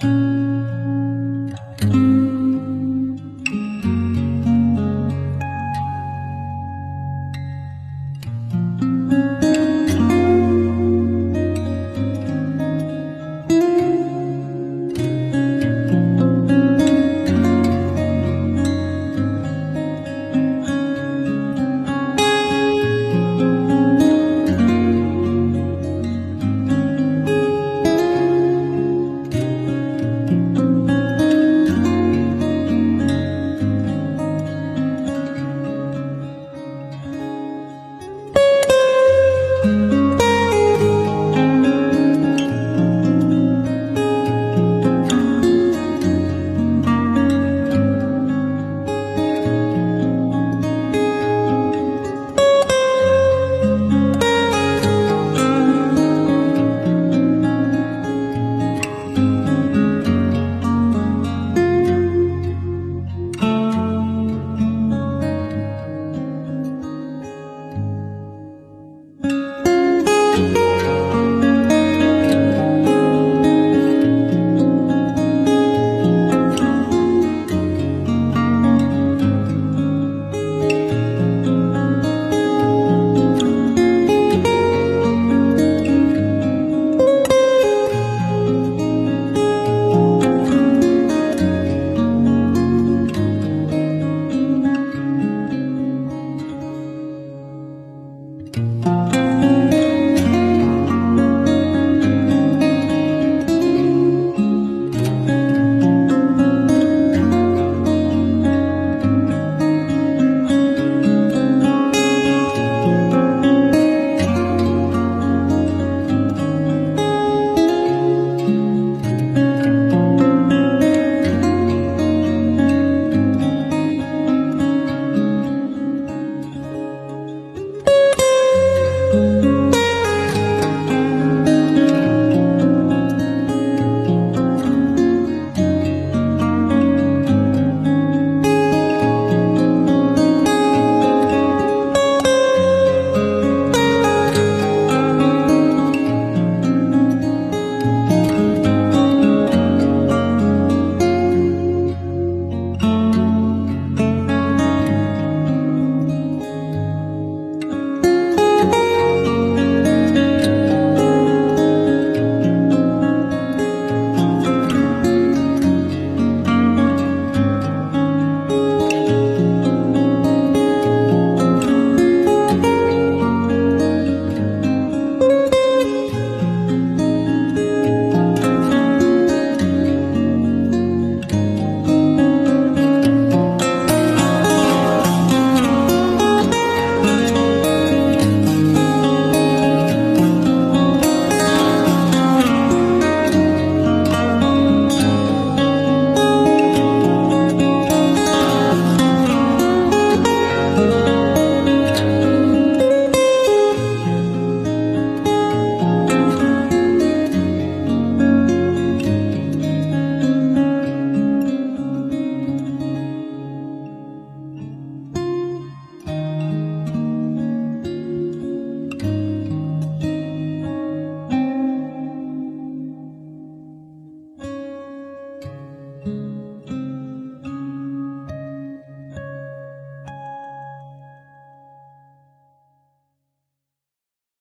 嗯。